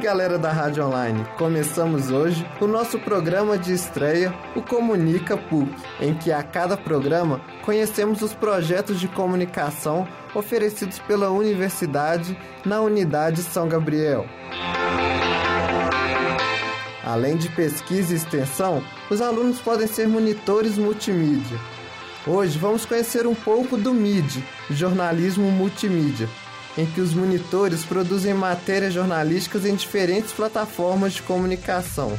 galera da Rádio Online! Começamos hoje o nosso programa de estreia, o Comunica PUC, em que a cada programa conhecemos os projetos de comunicação oferecidos pela universidade na Unidade São Gabriel. Além de pesquisa e extensão, os alunos podem ser monitores multimídia. Hoje vamos conhecer um pouco do MID, Jornalismo Multimídia, em que os monitores produzem matérias jornalísticas em diferentes plataformas de comunicação.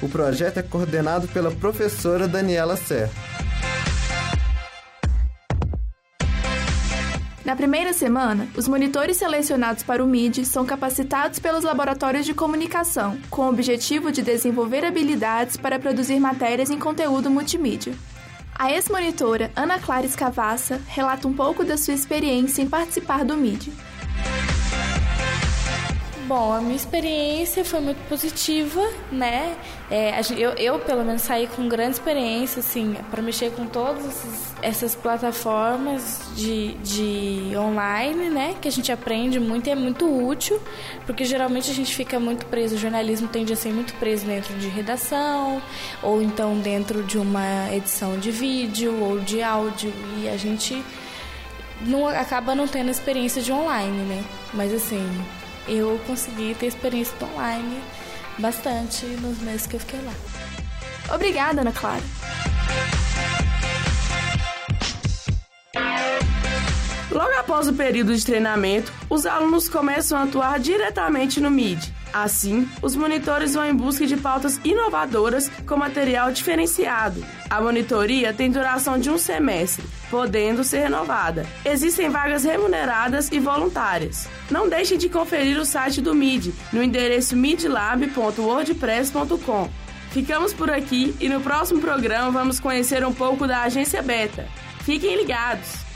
O projeto é coordenado pela professora Daniela Serra. Na primeira semana, os monitores selecionados para o MID são capacitados pelos laboratórios de comunicação, com o objetivo de desenvolver habilidades para produzir matérias em conteúdo multimídia. A ex-monitora Ana Clara Escavassa relata um pouco da sua experiência em participar do MID. Bom, a minha experiência foi muito positiva, né? É, eu, eu, pelo menos, saí com grande experiência, assim, para mexer com todas essas, plataformas de, de online, né? Que a gente aprende muito e é muito útil, porque geralmente a gente fica muito preso, o jornalismo tende a ser muito preso dentro de redação, ou então dentro de uma edição de vídeo ou de áudio, e a gente não acaba não tendo experiência de online, né? Mas assim, eu consegui ter experiência online bastante nos meses que eu fiquei lá. Obrigada, Ana Clara. Logo após o período de treinamento, os alunos começam a atuar diretamente no MID. Assim, os monitores vão em busca de pautas inovadoras com material diferenciado. A monitoria tem duração de um semestre, podendo ser renovada. Existem vagas remuneradas e voluntárias. Não deixem de conferir o site do MID no endereço midlab.wordpress.com. Ficamos por aqui e no próximo programa vamos conhecer um pouco da agência Beta. Fiquem ligados!